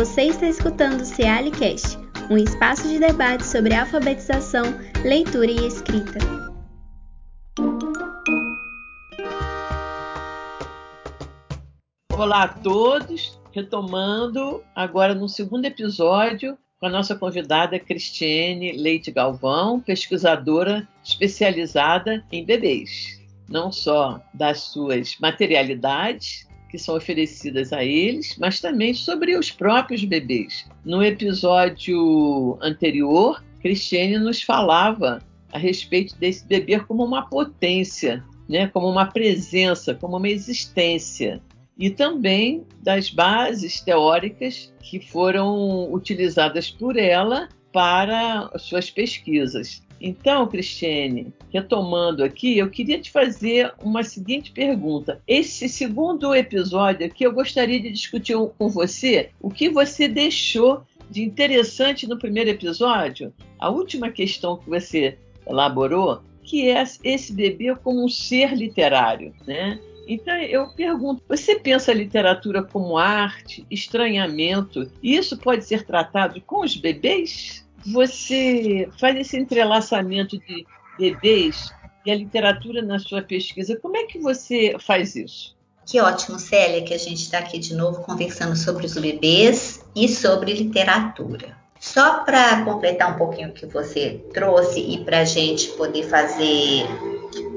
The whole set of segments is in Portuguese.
Você está escutando o Cealicast, um espaço de debate sobre alfabetização, leitura e escrita. Olá a todos, retomando agora no segundo episódio com a nossa convidada Cristiane Leite Galvão, pesquisadora especializada em bebês, não só das suas materialidades, que são oferecidas a eles, mas também sobre os próprios bebês. No episódio anterior, Cristiane nos falava a respeito desse bebê como uma potência, né, como uma presença, como uma existência, e também das bases teóricas que foram utilizadas por ela para suas pesquisas. Então, Cristiane, retomando aqui, eu queria te fazer uma seguinte pergunta. Esse segundo episódio aqui, eu gostaria de discutir com você o que você deixou de interessante no primeiro episódio, a última questão que você elaborou, que é esse bebê como um ser literário, né? Então eu pergunto: você pensa a literatura como arte, estranhamento, e isso pode ser tratado com os bebês? Você faz esse entrelaçamento de bebês e a literatura na sua pesquisa. Como é que você faz isso? Que ótimo, Célia, que a gente está aqui de novo conversando sobre os bebês e sobre literatura. Só para completar um pouquinho o que você trouxe e para a gente poder fazer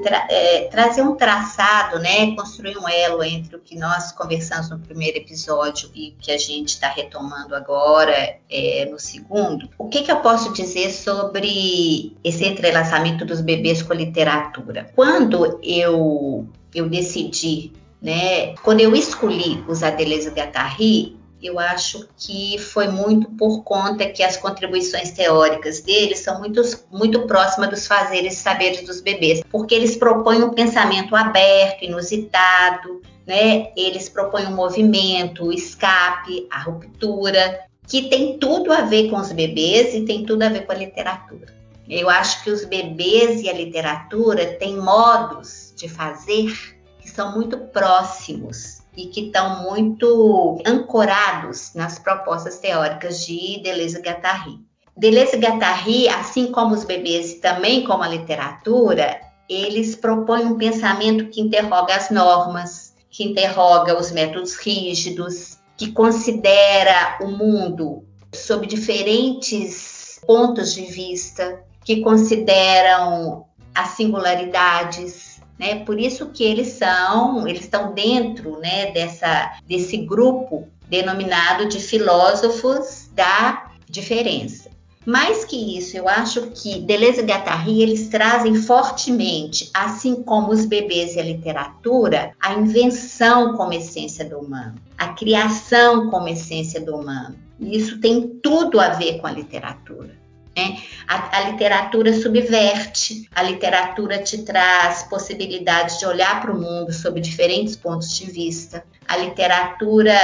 tra é, trazer um traçado, né, construir um elo entre o que nós conversamos no primeiro episódio e o que a gente está retomando agora é, no segundo. O que, que eu posso dizer sobre esse entrelaçamento dos bebês com a literatura? Quando eu eu decidi, né, quando eu escolhi os Adelés Guattari, eu acho que foi muito por conta que as contribuições teóricas deles são muito, muito próximas dos fazeres e saberes dos bebês, porque eles propõem um pensamento aberto, inusitado, né? Eles propõem um movimento, o escape, a ruptura, que tem tudo a ver com os bebês e tem tudo a ver com a literatura. Eu acho que os bebês e a literatura têm modos de fazer que são muito próximos e que estão muito ancorados nas propostas teóricas de Deleuze e Guattari. Deleuze e Guattari, assim como os bebês e também como a literatura, eles propõem um pensamento que interroga as normas, que interroga os métodos rígidos, que considera o mundo sob diferentes pontos de vista, que consideram as singularidades, né? Por isso que eles são, eles estão dentro, né, dessa desse grupo denominado de filósofos da diferença. Mais que isso, eu acho que Deleuze e Guattari eles trazem fortemente, assim como os bebês e a literatura, a invenção como essência do humano, a criação como essência do humano. E isso tem tudo a ver com a literatura. Né? A, a, literatura subverte, a literatura te traz possibilidades de olhar para o mundo sob diferentes pontos de vista, a literatura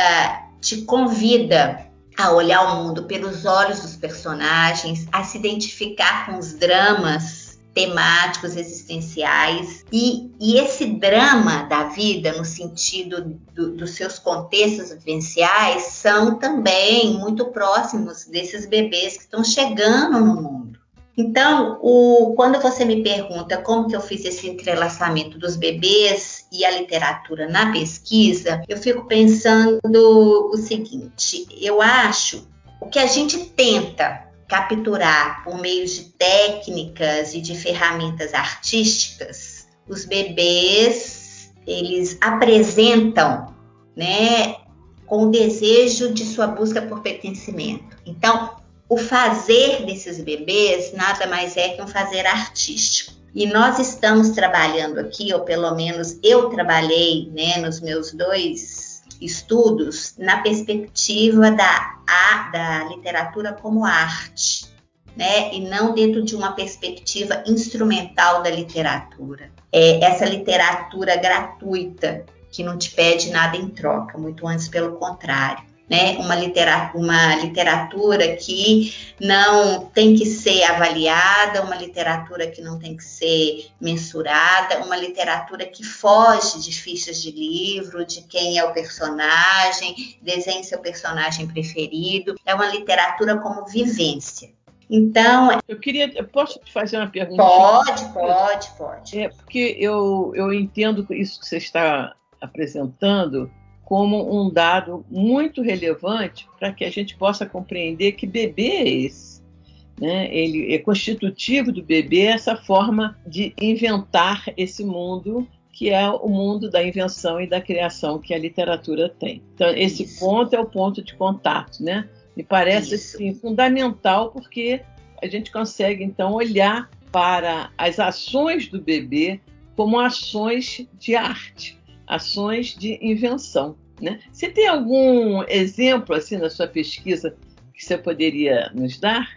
te convida a olhar o mundo pelos olhos dos personagens, a se identificar com os dramas temáticos existenciais e, e, esse drama da vida no sentido do, dos seus contextos vivenciais são também muito próximos desses bebês que estão chegando no mundo. Então, o, quando você me pergunta como que eu fiz esse entrelaçamento dos bebês e a literatura na pesquisa, eu fico pensando o seguinte: eu acho o que a gente tenta capturar por meio de técnicas e de ferramentas artísticas, os bebês eles apresentam, né, com o desejo de sua busca por pertencimento. Então, o fazer desses bebês nada mais é que um fazer artístico. E nós estamos trabalhando aqui, ou pelo menos eu trabalhei, né, nos meus dois estudos na perspectiva da, a, da literatura como arte, né? E não dentro de uma perspectiva instrumental da literatura. É essa literatura gratuita que não te pede nada em troca, muito antes pelo contrário. Né? Uma literatura, uma literatura que não tem que ser avaliada, uma literatura que não tem que ser mensurada, uma literatura que foge de fichas de livro, de quem é o personagem, desenhe seu personagem preferido. É uma literatura como vivência. Então. Eu queria. Eu posso te fazer uma pergunta? Pode, pode, pode. É, porque eu, eu entendo isso que você está apresentando como um dado muito relevante para que a gente possa compreender que bebê é esse. Né? Ele é constitutivo do bebê essa forma de inventar esse mundo que é o mundo da invenção e da criação que a literatura tem. Então, esse Isso. ponto é o ponto de contato, né? Me parece assim, fundamental porque a gente consegue então olhar para as ações do bebê como ações de arte, ações de invenção. Né? Você tem algum exemplo assim na sua pesquisa que você poderia nos dar?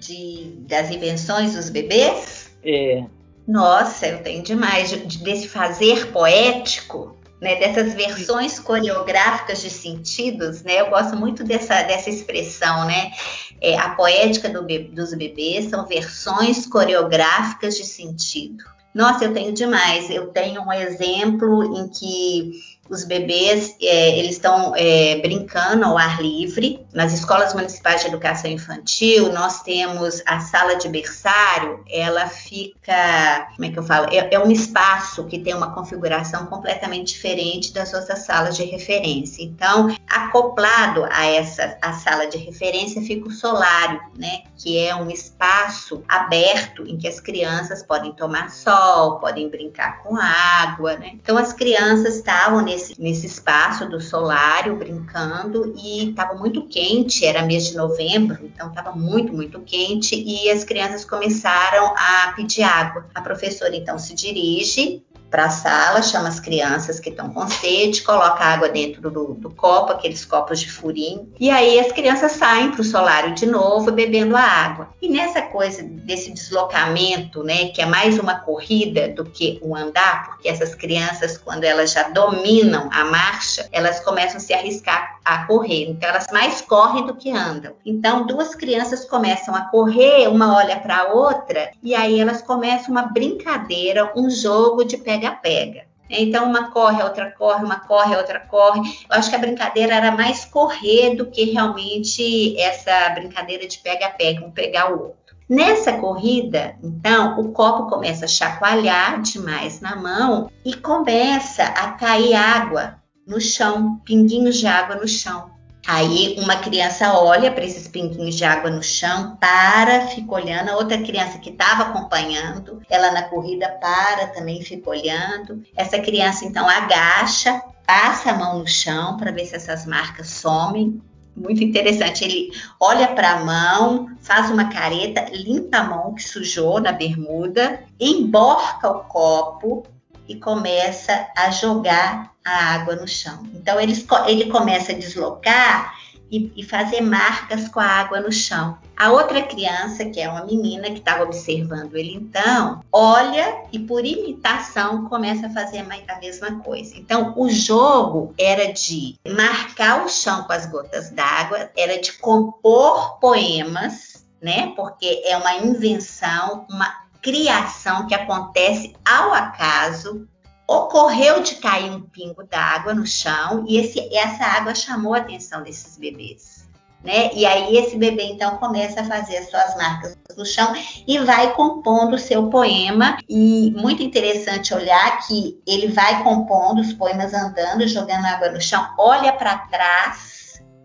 De, das invenções dos bebês? É. Nossa, eu tenho demais. De, desse fazer poético, né, dessas versões coreográficas de sentidos, né? Eu gosto muito dessa, dessa expressão, né? É, a poética do, dos bebês são versões coreográficas de sentido. Nossa, eu tenho demais. Eu tenho um exemplo em que os bebês é, eles estão é, brincando ao ar livre. Nas escolas municipais de educação infantil, nós temos a sala de berçário, ela fica, como é que eu falo? É, é um espaço que tem uma configuração completamente diferente das outras salas de referência. Então, acoplado a essa a sala de referência fica o solário, né? Que é um espaço aberto em que as crianças podem tomar sol, podem brincar com água, né? Então, as crianças estavam nesse nesse, nesse espaço do solário, brincando, e estava muito quente, era mês de novembro, então estava muito, muito quente, e as crianças começaram a pedir água. A professora então se dirige para a sala, chama as crianças que estão com sede, coloca água dentro do, do, copo, aqueles copos de furinho, e aí as crianças saem para o solário de novo, bebendo a água. E nessa coisa desse deslocamento, né, que é mais uma corrida do que um andar, porque essas crianças, quando elas já dominam a marcha, elas começam a se arriscar a correr, então elas mais correm do que andam. Então, duas crianças começam a correr, uma olha para a outra, e aí elas começam uma brincadeira, um jogo de pé pega-pega. Então, uma corre, a outra corre, uma corre, a outra corre. Eu acho que a brincadeira era mais correr do que realmente essa brincadeira de pega-pega, um pegar o outro. Nessa corrida, então, o copo começa a chacoalhar demais na mão e começa a cair água no chão, pinguinhos de água no chão. Aí uma criança olha para esses pinguinhos de água no chão, para, fica olhando. A outra criança que estava acompanhando, ela na corrida para também, fica olhando. Essa criança então agacha, passa a mão no chão para ver se essas marcas somem. Muito interessante. Ele olha para a mão, faz uma careta, limpa a mão que sujou na bermuda, emborca o copo e começa a jogar a água no chão. Então ele, ele começa a deslocar e, e, fazer marcas com a água no chão. A outra criança, que é uma menina que estava observando ele então, olha e por imitação começa a fazer a mesma coisa. Então o jogo era de marcar o chão com as gotas d'água, era de compor poemas, né? Porque é uma invenção, uma criação que acontece ao acaso. Ocorreu de cair um pingo d'água no chão e esse, essa água chamou a atenção desses bebês. Né? E aí esse bebê então começa a fazer as suas marcas no chão e vai compondo o seu poema. E muito interessante olhar que ele vai compondo os poemas andando, jogando água no chão, olha para trás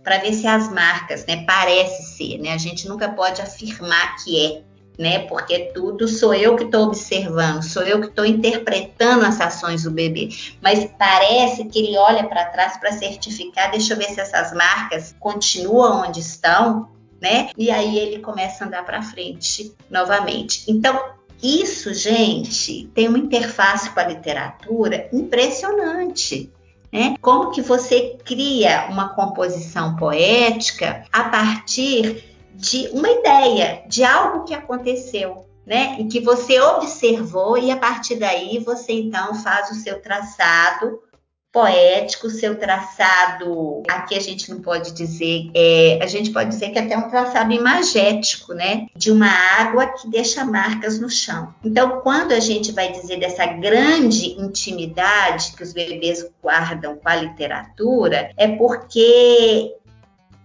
para ver se as marcas, né? Parece ser, né? A gente nunca pode afirmar que é, né? Porque tudo sou eu que estou observando, sou eu que estou interpretando as ações do bebê. Mas parece que ele olha para trás para certificar, deixa eu ver se essas marcas continuam onde estão, né? E aí ele começa a andar para frente novamente. Então, isso, gente, tem uma interface com a literatura impressionante. Né? Como que você cria uma composição poética a partir de uma ideia, de algo que aconteceu, né? E que você observou e a partir daí você então faz o seu traçado poético, seu traçado, aqui a gente não pode dizer, é, a gente pode dizer que é até um traçado imagético, né? De uma água que deixa marcas no chão. Então, quando a gente vai dizer dessa grande intimidade que os bebês guardam com a literatura, é porque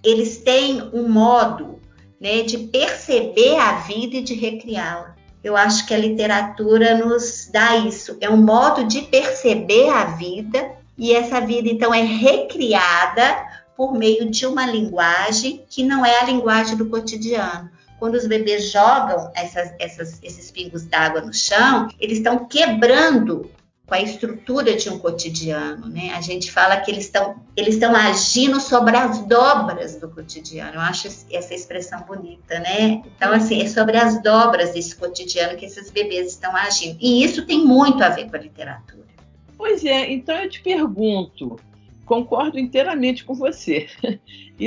eles têm um modo né, de perceber a vida e de recriá-la. Eu acho que a literatura nos dá isso, é um modo de perceber a vida e essa vida então é recriada por meio de uma linguagem que não é a linguagem do cotidiano. Quando os bebês jogam essas, essas, esses pingos d'água no chão, eles estão quebrando com a estrutura de um cotidiano, né? A gente fala que eles estão eles estão agindo sobre as dobras do cotidiano. Eu acho essa expressão bonita, né? Então assim, é sobre as dobras desse cotidiano que esses bebês estão agindo. E isso tem muito a ver com a literatura. Pois é, então eu te pergunto, concordo inteiramente com você.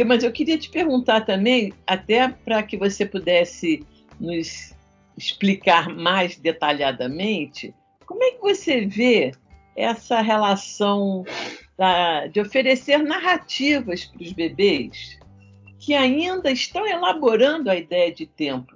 Mas eu queria te perguntar também, até para que você pudesse nos explicar mais detalhadamente, como é que você vê essa relação da, de oferecer narrativas para os bebês que ainda estão elaborando a ideia de tempo?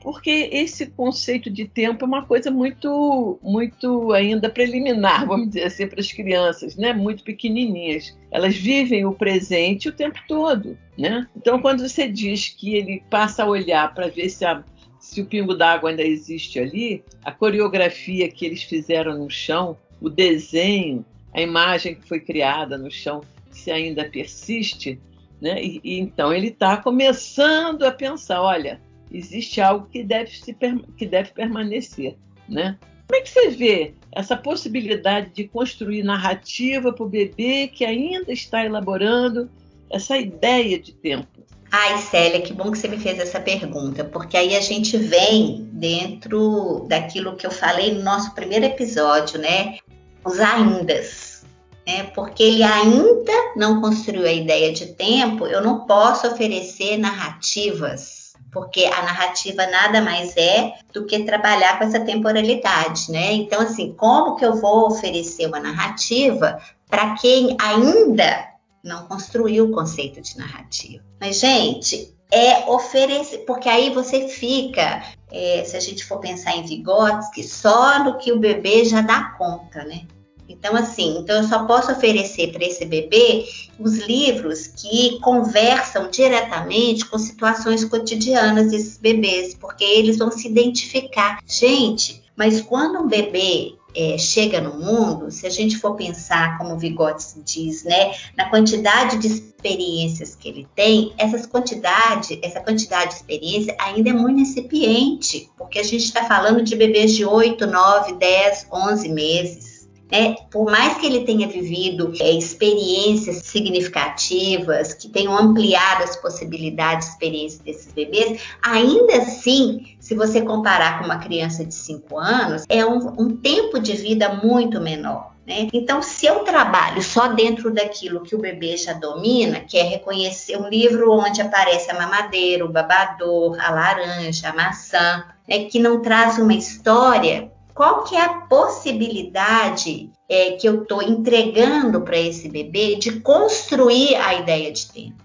Porque esse conceito de tempo é uma coisa muito, muito ainda preliminar, vamos dizer assim, para as crianças, né? Muito pequenininhas. Elas vivem o presente o tempo todo, né? Então, quando você diz que ele passa a olhar para ver se a se o pingo d'água ainda existe ali, a coreografia que eles fizeram no chão, o desenho, a imagem que foi criada no chão, se ainda persiste, né? E, e então ele está começando a pensar, olha, existe algo que deve, se, que deve permanecer, né? Como é que você vê essa possibilidade de construir narrativa para o bebê que ainda está elaborando essa ideia de tempo? Ai, Célia, que bom que você me fez essa pergunta, porque aí a gente vem dentro daquilo que eu falei no nosso primeiro episódio, né? Os aindas. Né? Porque ele ainda não construiu a ideia de tempo, eu não posso oferecer narrativas, porque a narrativa nada mais é do que trabalhar com essa temporalidade, né? Então, assim, como que eu vou oferecer uma narrativa para quem ainda não construiu o conceito de narrativa. Mas, gente, é oferecer, porque aí você fica, é, se a gente for pensar em Vygotsky, só do que o bebê já dá conta, né? Então, assim, então eu só posso oferecer para esse bebê os livros que conversam diretamente com situações cotidianas desses bebês, porque eles vão se identificar. Gente, mas quando um bebê é, chega no mundo, se a gente for pensar, como o Vygotsky diz, né, na quantidade de experiências que ele tem, essas quantidade, essa quantidade de experiência ainda é muito incipiente, porque a gente está falando de bebês de 8, 9, 10, 11 meses. É, por mais que ele tenha vivido é, experiências significativas, que tenham ampliado as possibilidades de experiência desses bebês, ainda assim, se você comparar com uma criança de 5 anos, é um, um tempo de vida muito menor. Né? Então, se eu trabalho só dentro daquilo que o bebê já domina, que é reconhecer um livro onde aparece a mamadeira, o babador, a laranja, a maçã, né, que não traz uma história, qual que é a possibilidade é, que eu estou entregando para esse bebê de construir a ideia de tempo?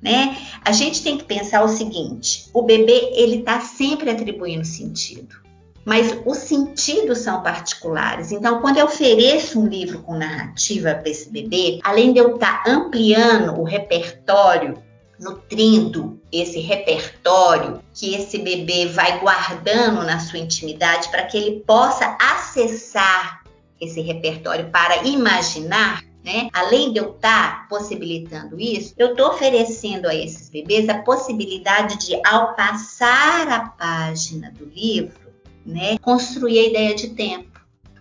Né? A gente tem que pensar o seguinte: o bebê ele está sempre atribuindo sentido, mas os sentidos são particulares. Então, quando eu ofereço um livro com narrativa para esse bebê, além de eu estar tá ampliando o repertório nutrindo esse repertório que esse bebê vai guardando na sua intimidade para que ele possa acessar esse repertório para imaginar, né? Além de eu estar tá possibilitando isso, eu estou oferecendo a esses bebês a possibilidade de, ao passar a página do livro, né, construir a ideia de tempo.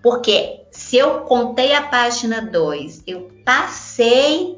Porque se eu contei a página 2, eu passei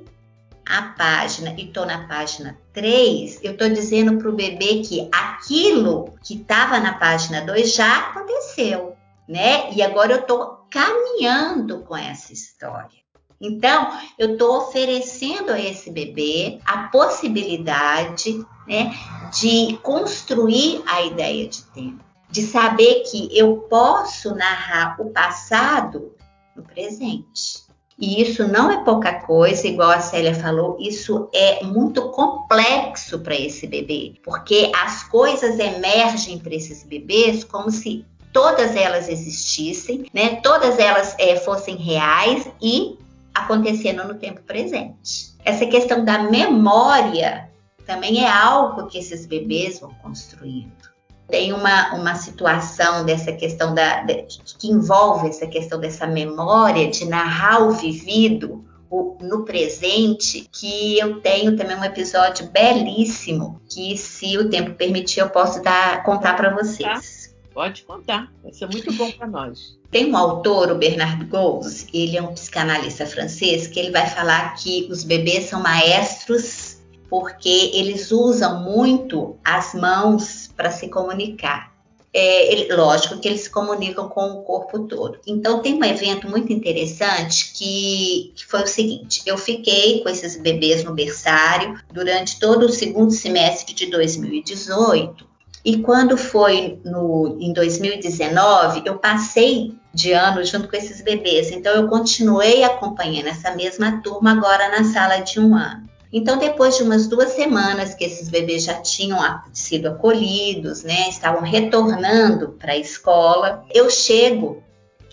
a página e estou na página 3, eu estou dizendo para o bebê que aquilo que estava na página 2 já aconteceu, né? E agora eu estou caminhando com essa história. Então, eu estou oferecendo a esse bebê a possibilidade né, de construir a ideia de tempo, de saber que eu posso narrar o passado no presente. E isso não é pouca coisa, igual a Célia falou, isso é muito complexo para esse bebê, porque as coisas emergem para esses bebês como se todas elas existissem, né? Todas elas é, fossem reais e acontecendo no tempo presente. Essa questão da memória também é algo que esses bebês vão construindo. Tem uma, uma situação dessa questão da, de, que envolve essa questão dessa memória de narrar o vivido o, no presente, que eu tenho também um episódio belíssimo que, se o tempo permitir, eu posso dar, contar para vocês. Pode contar, vai ser muito bom para nós. Tem um autor, o Bernard Goes, ele é um psicanalista francês, que ele vai falar que os bebês são maestros porque eles usam muito as mãos para se comunicar. É, ele, lógico que eles se comunicam com o corpo todo. Então, tem um evento muito interessante que, que, foi o seguinte: eu fiquei com esses bebês no berçário durante todo o segundo semestre de 2018 e quando foi no, em 2019, eu passei de ano junto com esses bebês. Então, eu continuei acompanhando essa mesma turma agora na sala de um ano. Então, depois de umas duas semanas que esses bebês já tinham sido acolhidos, né, estavam retornando para a escola, eu chego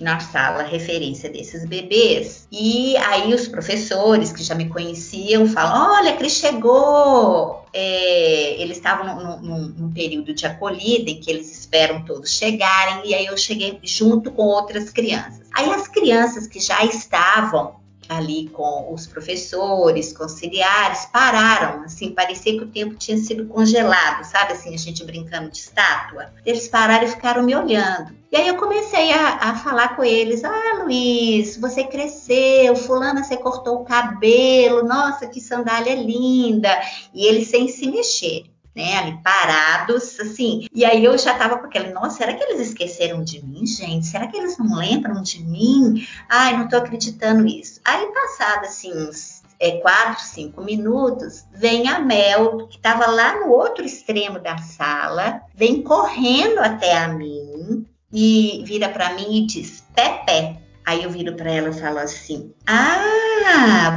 na sala referência desses bebês. E aí os professores que já me conheciam falam: Olha, Cris chegou. É, eles estavam num, num, período de acolhida em que eles esperam todos chegarem, e aí eu cheguei junto com outras crianças. Aí as crianças que já estavam ali com os professores, com auxiliares, pararam, assim, parecia que o tempo tinha sido congelado, sabe assim, a gente brincando de estátua. Eles pararam e ficaram me olhando. E aí eu comecei a, a falar com eles, ah, Luiz, você cresceu, fulana, você cortou o cabelo, nossa, que sandália linda. E eles sem se mexer né, ali parados, assim. E aí eu já tava com aquela, nossa, será que eles esqueceram de mim, gente? Será que eles não lembram de mim? Ai, não tô acreditando nisso. Aí passado assim uns é, quatro, cinco minutos, vem a Mel, que estava lá no outro extremo da sala, vem correndo até a mim e vira para mim e diz: Pepe. Aí eu viro para ela e falo assim: Ah,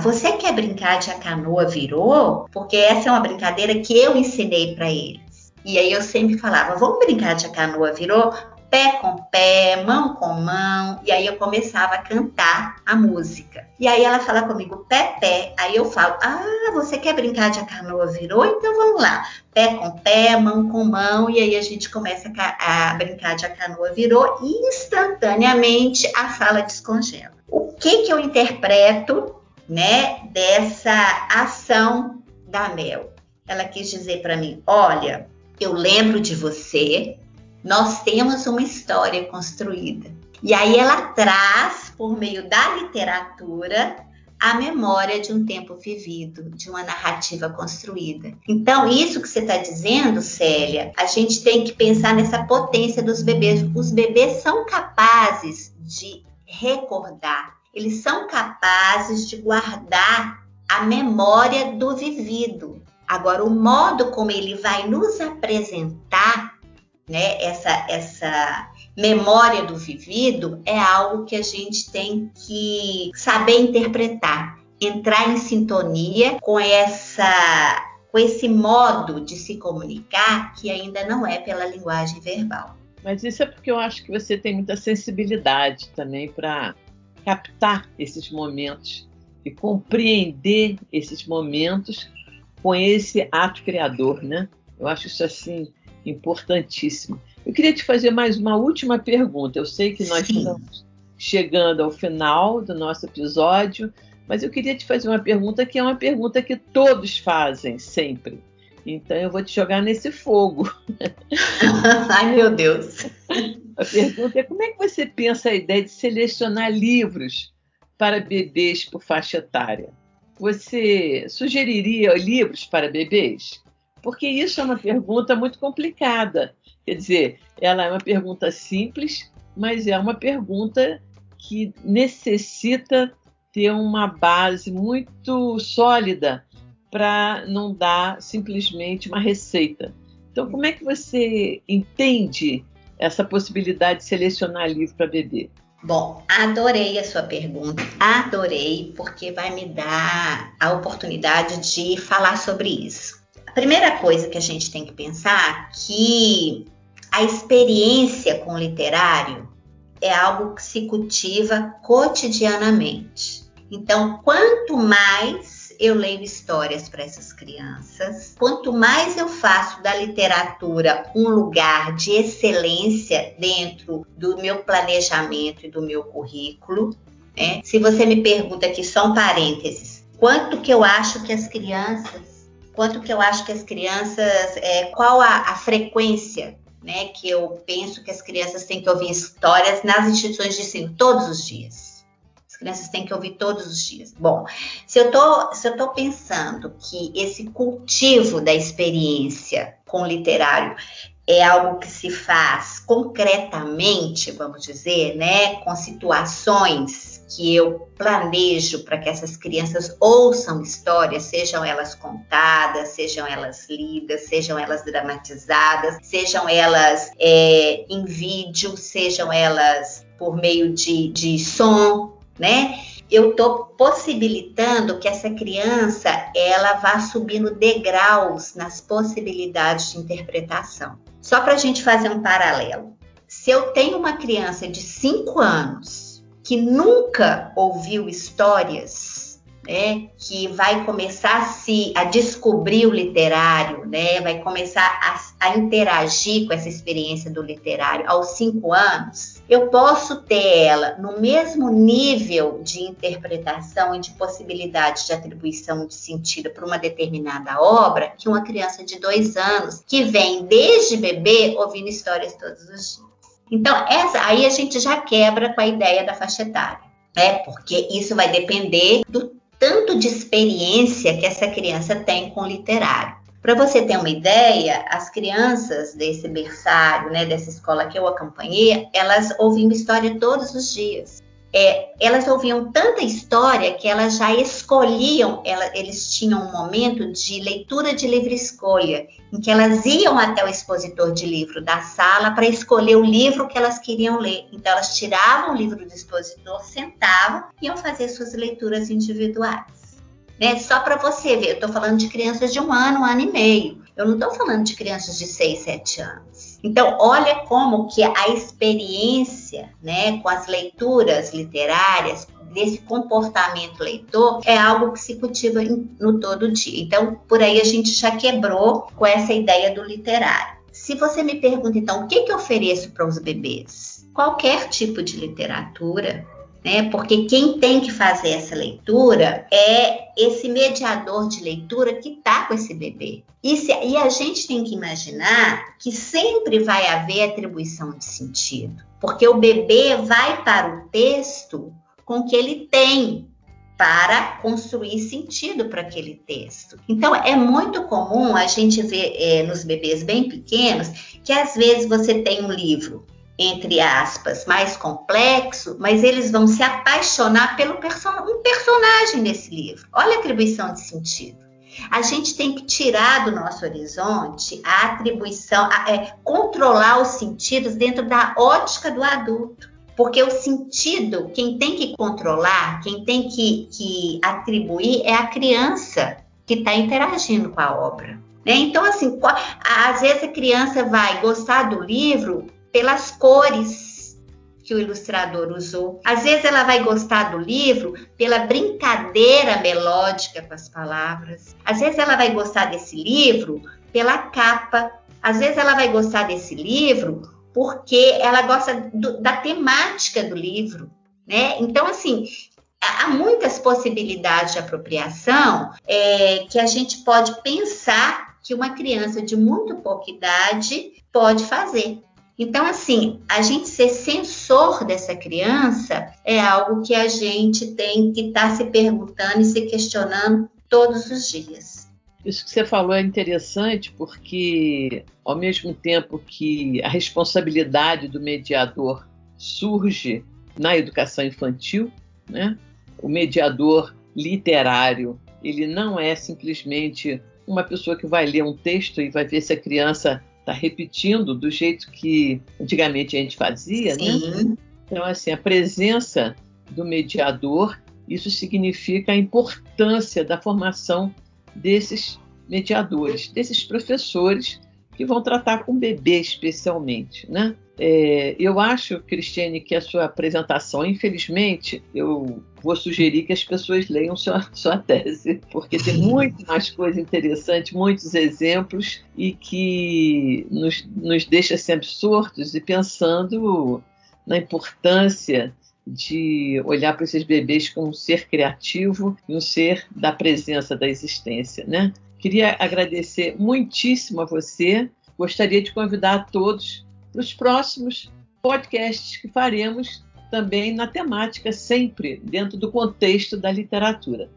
você quer brincar de a canoa virou? Porque essa é uma brincadeira que eu ensinei para eles. E aí eu sempre falava: Vamos brincar de a canoa virou? pé com pé, mão com mão, e aí eu começava a cantar a música. E aí ela fala comigo, pé, pé. Aí eu falo, ah, você quer brincar de a canoa virou? Então vamos lá. Pé com pé, mão com mão, e aí a gente começa a, a brincar de a canoa virou e instantaneamente a sala descongela. O que que eu interpreto, né, dessa ação da Mel? Ela quis dizer para mim, olha, eu lembro de você, nós temos uma história construída. E aí ela traz, por meio da literatura, a memória de um tempo vivido, de uma narrativa construída. Então, isso que você está dizendo, Célia, a gente tem que pensar nessa potência dos bebês. Os bebês são capazes de recordar, eles são capazes de guardar a memória do vivido. Agora, o modo como ele vai nos apresentar né, essa, essa memória do vivido é algo que a gente tem que saber interpretar, entrar em sintonia com essa com esse modo de se comunicar que ainda não é pela linguagem verbal. Mas isso é porque eu acho que você tem muita sensibilidade também para captar esses momentos e compreender esses momentos com esse ato criador, né? Eu acho isso assim importantíssimo. Eu queria te fazer mais uma última pergunta. Eu sei que nós Sim. estamos chegando ao final do nosso episódio, mas eu queria te fazer uma pergunta que é uma pergunta que todos fazem sempre. Então eu vou te jogar nesse fogo. Ai, meu Deus. A pergunta é: como é que você pensa a ideia de selecionar livros para bebês por faixa etária? Você sugeriria livros para bebês? Porque isso é uma pergunta muito complicada. Quer dizer, ela é uma pergunta simples, mas é uma pergunta que necessita ter uma base muito sólida para não dar simplesmente uma receita. Então, como é que você entende essa possibilidade de selecionar livro para bebê? Bom, adorei a sua pergunta, adorei, porque vai me dar a oportunidade de falar sobre isso. A primeira coisa que a gente tem que pensar é que a experiência com o literário é algo que se cultiva cotidianamente. Então, quanto mais eu leio histórias para essas crianças, quanto mais eu faço da literatura um lugar de excelência dentro do meu planejamento e do meu currículo, né? Se você me pergunta aqui só um parênteses, quanto que eu acho que as crianças, quanto que eu acho que as crianças, é, qual a, a frequência né, que eu penso que as crianças têm que ouvir histórias nas instituições de ensino todos os dias crianças têm que ouvir todos os dias. Bom, se eu tô, se eu tô pensando que esse cultivo da experiência com o literário é algo que se faz concretamente, vamos dizer, né, com situações que eu planejo para que essas crianças ouçam histórias, sejam elas contadas, sejam elas lidas, sejam elas dramatizadas, sejam elas é, em vídeo, sejam elas por meio de, de som, né? Eu estou possibilitando que essa criança ela vá subindo degraus nas possibilidades de interpretação. Só para a gente fazer um paralelo. Se eu tenho uma criança de 5 anos que nunca ouviu histórias né, que vai começar a, se, a descobrir o literário, né, vai começar a, a interagir com essa experiência do literário aos cinco anos, eu posso ter ela no mesmo nível de interpretação e de possibilidade de atribuição de sentido para uma determinada obra que uma criança de dois anos que vem desde bebê ouvindo histórias todos os dias. Então, essa, aí a gente já quebra com a ideia da faixa etária. É, porque isso vai depender do tanto de experiência que essa criança tem com o literário. Para você ter uma ideia, as crianças desse berçário, né, dessa escola que eu acompanhei, elas ouviam história todos os dias é, elas ouviam tanta história que elas já escolhiam, ela, eles tinham um momento de leitura de livre escolha, em que elas iam até o expositor de livro da sala para escolher o livro que elas queriam ler. Então, elas tiravam o livro do expositor, sentavam e iam fazer suas leituras individuais. Né? Só para você ver, eu estou falando de crianças de um ano, um ano e meio. Eu não estou falando de crianças de 6, 7 anos. Então, olha como que a experiência né, com as leituras literárias, desse comportamento leitor, é algo que se cultiva no todo dia. Então, por aí a gente já quebrou com essa ideia do literário. Se você me pergunta, então, o que, que eu ofereço para os bebês? Qualquer tipo de literatura, né? Porque quem tem que fazer essa leitura é esse mediador de leitura que está com esse bebê. E, se, e a gente tem que imaginar que sempre vai haver atribuição de sentido, porque o bebê vai para o texto com que ele tem para construir sentido para aquele texto. Então, é muito comum a gente ver é, nos bebês bem pequenos que às vezes você tem um livro entre aspas, mais complexo, mas eles vão se apaixonar pelo person um personagem desse livro. Olha a atribuição de sentido. A gente tem que tirar do nosso horizonte a atribuição, a, é, controlar os sentidos dentro da ótica do adulto. Porque o sentido, quem tem que controlar, quem tem que, que atribuir é a criança que está interagindo com a obra. Né? Então, assim, às vezes a criança vai gostar do livro pelas cores que o ilustrador usou. Às vezes ela vai gostar do livro pela brincadeira melódica com as palavras. Às vezes ela vai gostar desse livro pela capa. Às vezes ela vai gostar desse livro porque ela gosta do, da temática do livro, né? Então assim, há muitas possibilidades de apropriação é, que a gente pode pensar que uma criança de muito pouca idade pode fazer. Então, assim, a gente ser censor dessa criança é algo que a gente tem que estar tá se perguntando e se questionando todos os dias. Isso que você falou é interessante porque, ao mesmo tempo que a responsabilidade do mediador surge na educação infantil, né? o mediador literário ele não é simplesmente uma pessoa que vai ler um texto e vai ver se a criança está repetindo do jeito que antigamente a gente fazia, né? Sim. né? Então, assim, a presença do mediador, isso significa a importância da formação desses mediadores, desses professores que vão tratar com bebê especialmente, né? É, eu acho, Cristiane, que a sua apresentação, infelizmente, eu vou sugerir que as pessoas leiam sua, sua tese, porque tem muito mais coisa interessante, muitos exemplos e que nos, nos deixa assim, absortos e pensando na importância de olhar para esses bebês como um ser criativo e um ser da presença da existência, né? Queria agradecer muitíssimo a você. Gostaria de convidar a todos para os próximos podcasts que faremos também na temática, sempre dentro do contexto da literatura.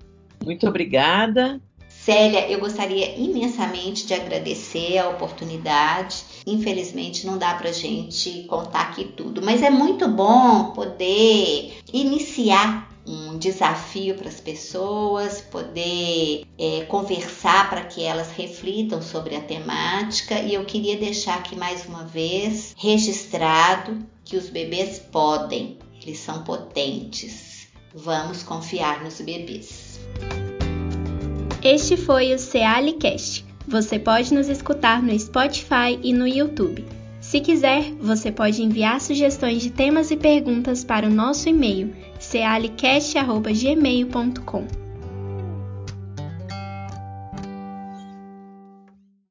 Muito obrigada. Célia, eu gostaria imensamente de agradecer a oportunidade. Infelizmente não dá para gente contar aqui tudo, mas é muito bom poder iniciar um desafio para as pessoas, poder é, conversar para que elas reflitam sobre a temática. E eu queria deixar aqui mais uma vez registrado que os bebês podem, eles são potentes. Vamos confiar nos bebês. Este foi o Cealicast. Você pode nos escutar no Spotify e no YouTube. Se quiser, você pode enviar sugestões de temas e perguntas para o nosso e-mail cealicast.gmail.com.